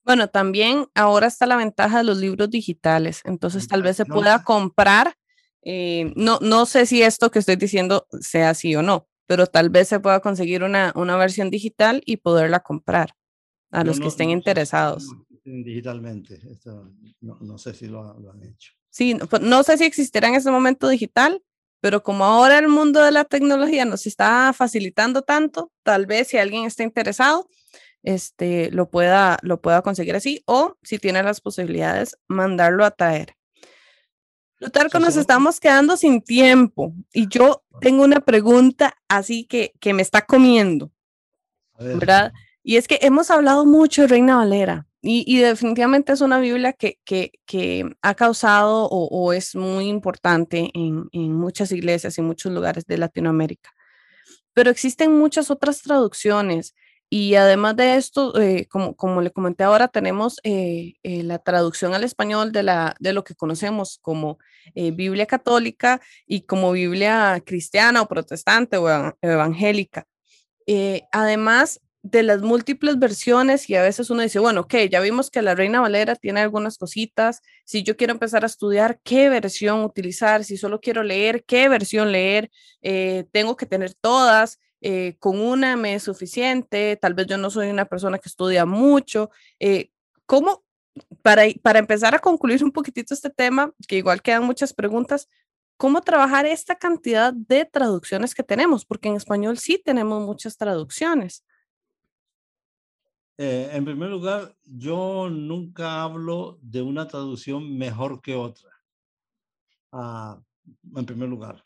Bueno, también ahora está la ventaja de los libros digitales, entonces tal vez se pueda comprar. Eh, no, no sé si esto que estoy diciendo sea así o no, pero tal vez se pueda conseguir una, una versión digital y poderla comprar a los no, que estén no, interesados digitalmente. Esto, no, no, sé si lo, lo, han hecho. Sí, no, pues, no sé si existirá en este momento digital, pero como ahora el mundo de la tecnología nos está facilitando tanto, tal vez si alguien está interesado, este, lo, pueda, lo pueda conseguir así o si tiene las posibilidades, mandarlo a traer. Plutarco, nos estamos quedando sin tiempo y yo tengo una pregunta así que, que me está comiendo, ¿verdad? Y es que hemos hablado mucho de Reina Valera, y, y, definitivamente es una Biblia que, que, que ha causado o, o, es muy importante en, en, muchas iglesias y muchos lugares de Latinoamérica. pero existen muchas otras traducciones. Y además de esto, eh, como, como le comenté ahora, tenemos eh, eh, la traducción al español de, la, de lo que conocemos como Biblia católica y como Biblia cristiana o protestante o evangélica. además de las múltiples versiones y a veces uno dice, bueno, ok, ya vimos que la Reina Valera tiene algunas cositas, si yo quiero empezar a estudiar qué versión utilizar, si solo quiero leer, qué versión leer, tengo que tener todas. Eh, con una me es suficiente, tal vez yo no soy una persona que estudia mucho. Eh, ¿Cómo, para, para empezar a concluir un poquitito este tema, que igual quedan muchas preguntas, cómo trabajar esta cantidad de traducciones que tenemos? Porque en español sí tenemos muchas traducciones. Eh, en primer lugar, yo nunca hablo de una traducción mejor que otra. Ah, en primer lugar.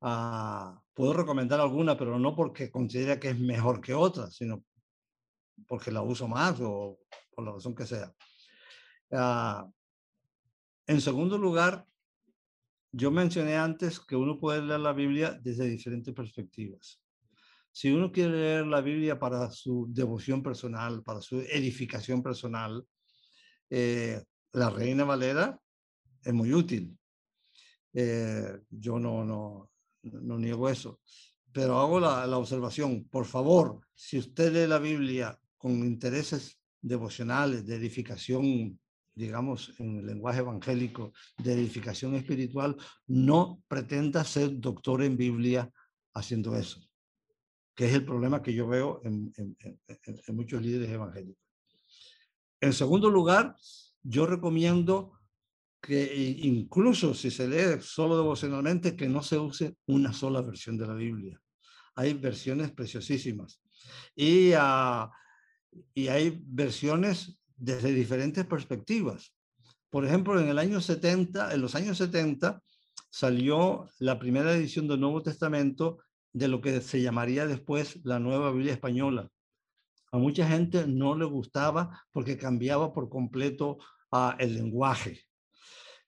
Ah, puedo recomendar alguna, pero no porque considere que es mejor que otra, sino porque la uso más o por la razón que sea. Ah, en segundo lugar, yo mencioné antes que uno puede leer la Biblia desde diferentes perspectivas. Si uno quiere leer la Biblia para su devoción personal, para su edificación personal, eh, la Reina Valera es muy útil. Eh, yo no, no, no niego eso, pero hago la, observación, por favor, si usted lee la Biblia con intereses devocionales, de edificación, digamos, en lenguaje evangélico, de edificación espiritual, no pretenda ser doctor en Biblia haciendo eso, que es el problema que yo veo en muchos líderes evangélicos. En segundo lugar, yo recomiendo que incluso si se lee solo devocionalmente, que no se use una sola versión de la Biblia. Hay versiones preciosísimas. Y, uh, y hay versiones desde diferentes perspectivas. Por ejemplo, en el año 70, en los años 70, salió la primera edición del Nuevo Testamento de lo que se llamaría después la Nueva Biblia Española. A mucha gente no le gustaba porque cambiaba por completo uh, el lenguaje.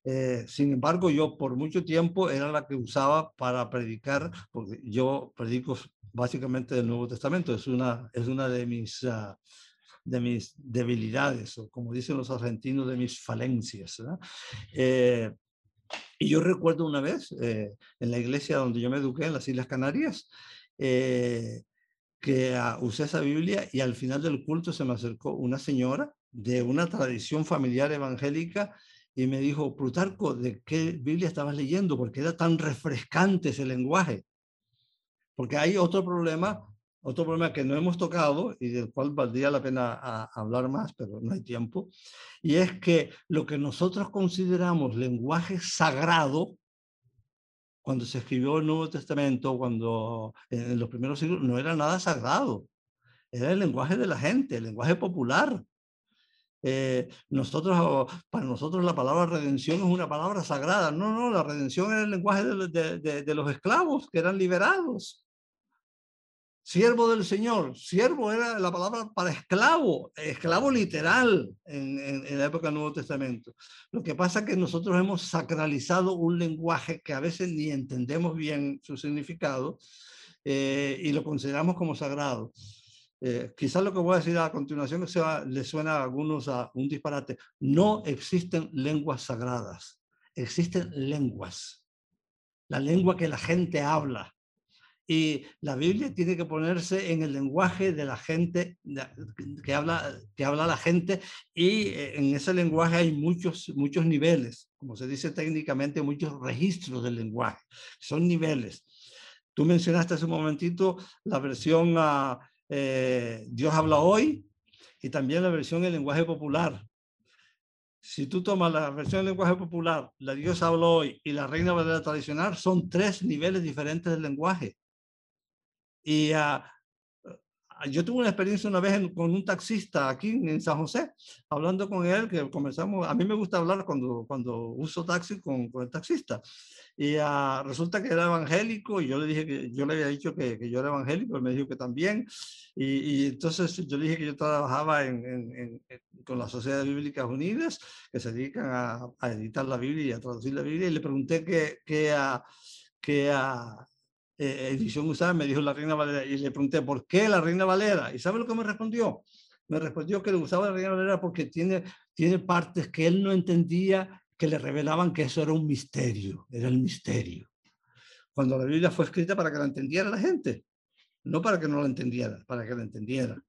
Eh, sin embargo, yo por mucho tiempo era la que usaba para predicar, porque yo predico básicamente del Nuevo Testamento, es una, es una de, mis, uh, de mis debilidades, o como dicen los argentinos, de mis falencias. Eh, y yo recuerdo una vez eh, en la iglesia donde yo me eduqué, en las Islas Canarias, eh, que uh, usé esa Biblia y al final del culto se me acercó una señora de una tradición familiar evangélica y me dijo, Plutarco, ¿de qué Biblia estabas leyendo? Porque era tan refrescante ese lenguaje. Porque hay otro problema, otro problema que no hemos tocado y del cual valdría la pena hablar más, pero no hay tiempo, y es que lo que nosotros consideramos lenguaje sagrado, cuando se escribió el Nuevo Testamento, cuando en los primeros siglos, no era nada sagrado. Era el lenguaje de la gente, el lenguaje popular. Eh, nosotros, para nosotros la palabra redención es una palabra sagrada. No, no, la redención era el lenguaje de, de, de, los esclavos que eran liberados. Siervo del Señor. Siervo era la palabra para esclavo, esclavo literal en, en, en, la época del Nuevo Testamento. Lo que pasa es que nosotros hemos sacralizado un lenguaje que a veces ni entendemos bien su significado eh, y lo consideramos como sagrado. Eh, quizás lo que voy a decir a continuación sea, le suena a algunos a un disparate. No existen lenguas sagradas, existen lenguas. La lengua que la gente habla. Y la Biblia tiene que ponerse en el lenguaje de la gente que habla, que habla la gente y eh, en ese lenguaje hay muchos, muchos niveles, como se dice técnicamente, muchos registros del lenguaje. Son niveles. Tú mencionaste hace un momentito la versión uh, eh, Dios habla hoy y también la versión en lenguaje popular. Si tú tomas la versión en lenguaje popular, la Dios habla hoy y la Reina Valera tradicional, son tres niveles diferentes del lenguaje. Y uh, yo tuve una experiencia una vez con un taxista aquí en San José, hablando con él, que comenzamos, a mí me gusta hablar cuando, cuando uso taxi con, con el taxista. Y uh, resulta que era evangélico y yo le dije que yo le había dicho que, que yo era evangélico, él me dijo que también. Y, y, entonces yo le dije que yo trabajaba en, en, en, con la Sociedad Bíblicas Unidas, que se dedican a, a, editar la Biblia y a traducir la Biblia, y le pregunté que, que, uh, que, eh, edición usada, me dijo la Reina Valera y le pregunté, ¿por qué la Reina Valera? ¿Y sabe lo que me respondió? Me respondió que le usaba la Reina Valera porque tiene, tiene partes que él no entendía que le revelaban que eso era un misterio, era el misterio. Cuando la Biblia fue escrita para que la entendiera la gente, no para que no la entendiera, para que la entendiera.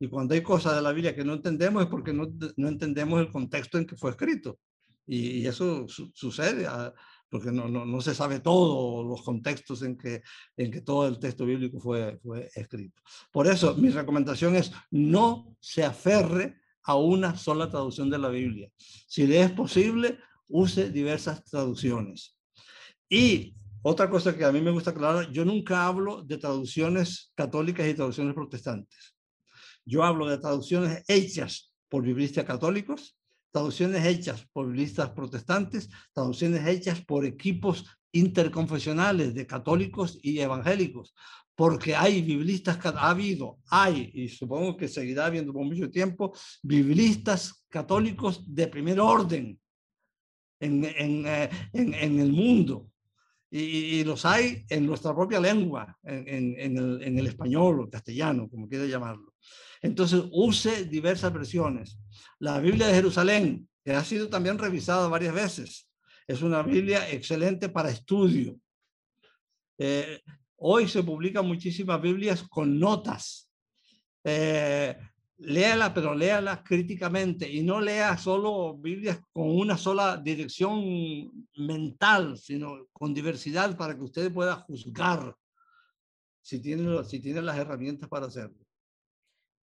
Y cuando hay cosas de la Biblia que no entendemos es porque no, no entendemos el contexto en que fue escrito. Y, eso sucede. A, porque no, no, no, se sabe todos los contextos en que, en que todo el texto bíblico fue, fue escrito. Por eso mi recomendación es no se aferre a una sola traducción de la Biblia. Si le es posible, use diversas traducciones. Y otra cosa que a mí me gusta aclarar, yo nunca hablo de traducciones católicas y traducciones protestantes. Yo hablo de traducciones hechas por biblistas católicos traducciones hechas por biblistas protestantes, traducciones hechas por equipos interconfesionales de católicos y evangélicos, porque hay biblistas, ha habido, hay, y supongo que seguirá habiendo por mucho tiempo, biblistas católicos de primer orden en, en, eh, en, en el mundo. Y, los hay en nuestra propia lengua, en, el, en el español o castellano, como quiera llamarlo. Entonces, use diversas versiones. La Biblia de Jerusalén, que ha sido también revisada varias veces, es una Biblia excelente para estudio. Eh, hoy se publican muchísimas Biblias con notas. Eh, léala, pero léala críticamente y no lea solo Biblias con una sola dirección mental, sino con diversidad para que usted pueda juzgar si tiene, si tiene las herramientas para hacerlo.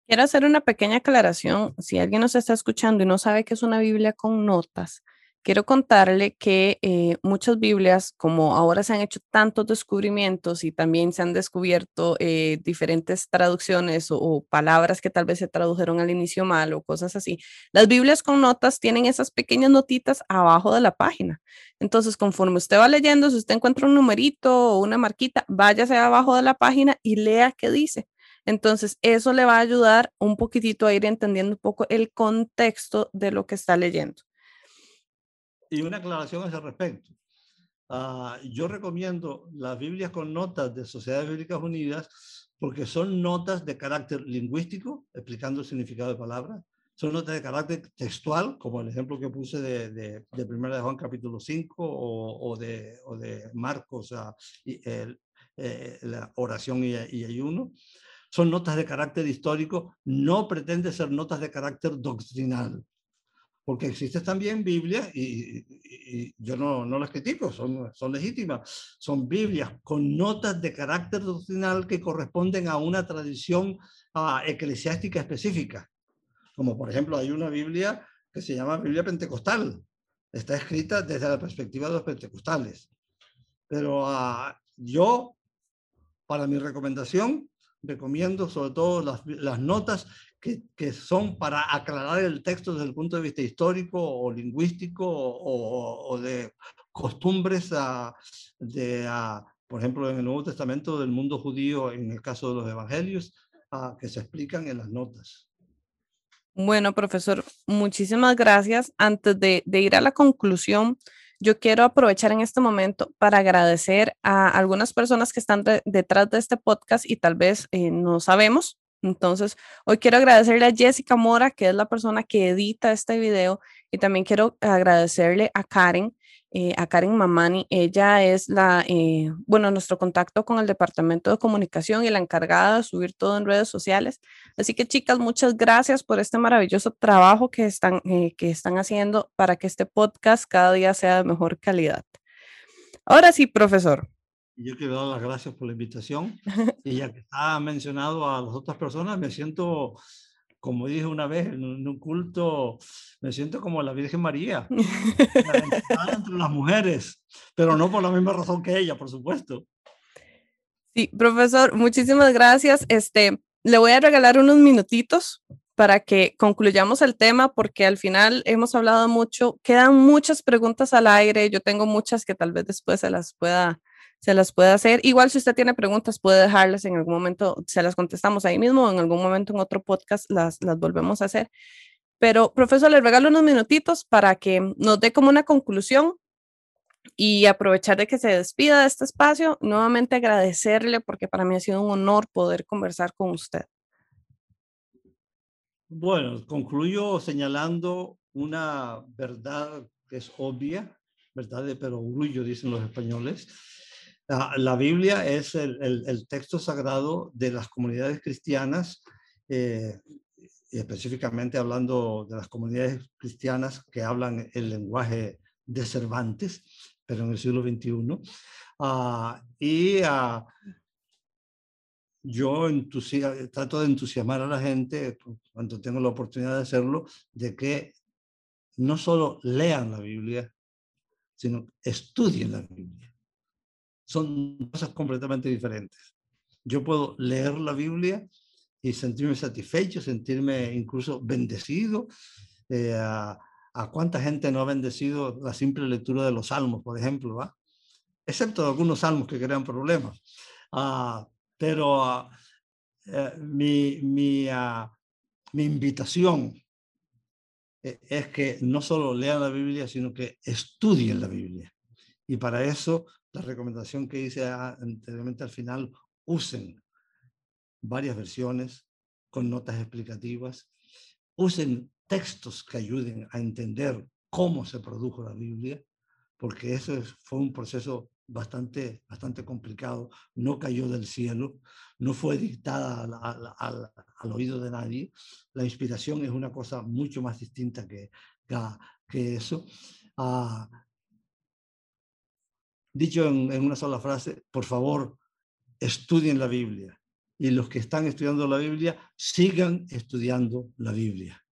Quiero hacer una pequeña aclaración. Si alguien nos está escuchando y no sabe qué es una Biblia con notas, quiero contarle que eh, muchas Biblias, como ahora se han hecho tantos descubrimientos y también se han descubierto eh, diferentes traducciones o, palabras que tal vez se tradujeron al inicio mal o cosas así, las Biblias con notas tienen esas pequeñas notitas abajo de la página. Entonces, conforme usted va leyendo, si usted encuentra un numerito o una marquita, váyase abajo de la página y lea qué dice entonces, eso le va a ayudar un poquitito a ir entendiendo un poco el contexto de lo que está leyendo. Y una aclaración a ese respecto. Ah, yo recomiendo las Biblias con notas de Sociedades Bíblicas Unidas porque son notas de carácter lingüístico, explicando el significado de palabras, son notas de carácter textual, como el ejemplo que puse de, de, de Primera de Juan capítulo 5 o, o, de, o de Marcos, uh, y, el, eh, la oración y, y ayuno son notas de carácter histórico, no pretende ser notas de carácter doctrinal. Porque existe también Biblia, y, yo no, no las critico, son, son legítimas, son Biblias con notas de carácter doctrinal que corresponden a una tradición eclesiástica específica. Como por ejemplo hay una Biblia que se llama Biblia Pentecostal. Está escrita desde la perspectiva de los pentecostales. Pero uh, yo, para mi recomendación, recomiendo sobre todo las, las notas que, que, son para aclarar el texto desde el punto de vista histórico o lingüístico o, o de costumbres a, de, a, por ejemplo, en el Nuevo Testamento del mundo judío, en el caso de los evangelios, a, que se explican en las notas. Bueno, profesor, muchísimas gracias. Antes de, de ir a la conclusión, yo quiero aprovechar en este momento para agradecer a algunas personas que están de, detrás de este podcast y tal vez eh, no sabemos. Entonces, hoy quiero agradecerle a Jessica Mora, que es la persona que edita este video, y también quiero agradecerle a Karen, eh, a Karen Mamani. Ella es la, eh, bueno, nuestro contacto con el Departamento de Comunicación y la encargada de subir todo en redes sociales. Así que chicas, muchas gracias por este maravilloso trabajo que están, eh, que están haciendo para que este podcast cada día sea de mejor calidad. Ahora sí, profesor. Yo quiero dar las gracias por la invitación. Y ya que ha mencionado a las otras personas, me siento como dije una vez en un, culto, me siento como la Virgen María, entre las mujeres, pero no por la misma razón que ella, por supuesto. Sí, profesor, muchísimas gracias. Este, le voy a regalar unos minutitos para que concluyamos el tema, porque al final hemos hablado mucho, quedan muchas preguntas al aire, yo tengo muchas que tal vez después se las pueda se las puede hacer. Igual si usted tiene preguntas, puede dejarlas en algún momento, se las contestamos ahí mismo, en algún momento en otro podcast las, las volvemos a hacer. Pero, profesor, le regalo unos minutitos para que nos dé como una conclusión y aprovechar de que se despida de este espacio, nuevamente agradecerle porque para mí ha sido un honor poder conversar con usted. Bueno, concluyo señalando una verdad que es obvia, verdad de perogrullo, dicen los españoles. La, Biblia es el, texto sagrado de las comunidades cristianas, eh, y específicamente hablando de las comunidades cristianas que hablan el lenguaje de Cervantes, pero en el siglo XXI. Ah, y ah, yo trato de entusiasmar a la gente, cuando tengo la oportunidad de hacerlo, de que no solo lean la Biblia, sino estudien la Biblia. Son cosas completamente diferentes. Yo puedo leer la Biblia y sentirme satisfecho, sentirme incluso bendecido. Eh, a, cuánta gente no ha bendecido la simple lectura de los salmos, por ejemplo, ¿va? excepto algunos salmos que crean problemas. Ah, pero ah, eh, mi, mi, ah, mi invitación e, es que no solo lean la Biblia, sino que estudien la Biblia. Y para eso, la recomendación que hice anteriormente al final, usen varias versiones con notas explicativas, usen textos que ayuden a entender cómo se produjo la Biblia, porque eso fue un proceso bastante, bastante complicado, no cayó del cielo, no fue dictada al, al, oído de nadie. La inspiración es una cosa mucho más distinta que, que, eso. Ah, dicho en, en una sola frase, por favor, estudien la Biblia. Y los que están estudiando la Biblia, sigan estudiando la Biblia.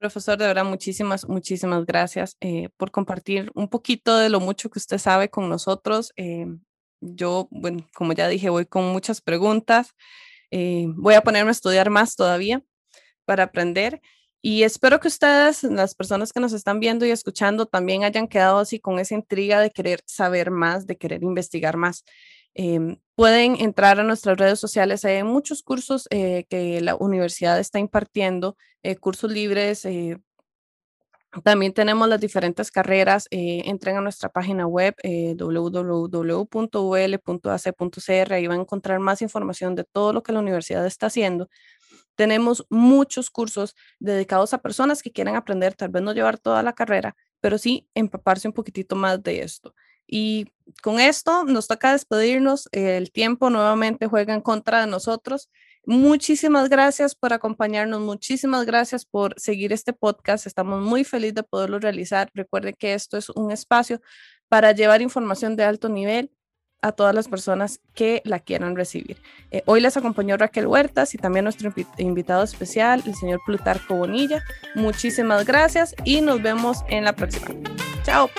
Profesor, de verdad, muchísimas, muchísimas gracias eh, por compartir un poquito de lo mucho que usted sabe con nosotros. Eh, yo, bueno, como ya dije, voy con muchas preguntas. Eh, voy a ponerme a estudiar más todavía para aprender. Y espero que ustedes, las personas que nos están viendo y escuchando, también hayan quedado así con esa intriga de querer saber más, de querer investigar más. Em, pueden entrar a nuestras redes sociales. Hay muchos cursos eh, que la universidad está impartiendo, eh, cursos libres. Eh, también tenemos las diferentes carreras. entren a nuestra página web www.ul.ac.cr. y van a encontrar más información de todo lo que la universidad está haciendo. Tenemos muchos cursos dedicados a personas que quieren aprender, tal vez no llevar toda la carrera, pero sí empaparse un poquitito más de esto. Y con esto nos toca despedirnos. El tiempo nuevamente juega en contra de nosotros. Muchísimas gracias por acompañarnos, muchísimas gracias por seguir este podcast. Estamos muy felices de poderlo realizar. Recuerden que esto es un espacio para llevar información de alto nivel a todas las personas que la quieran recibir. Eh, hoy les acompañó Raquel Huertas y también nuestro invitado especial, el señor Plutarco Bonilla. Muchísimas gracias y nos vemos en la próxima. Chao.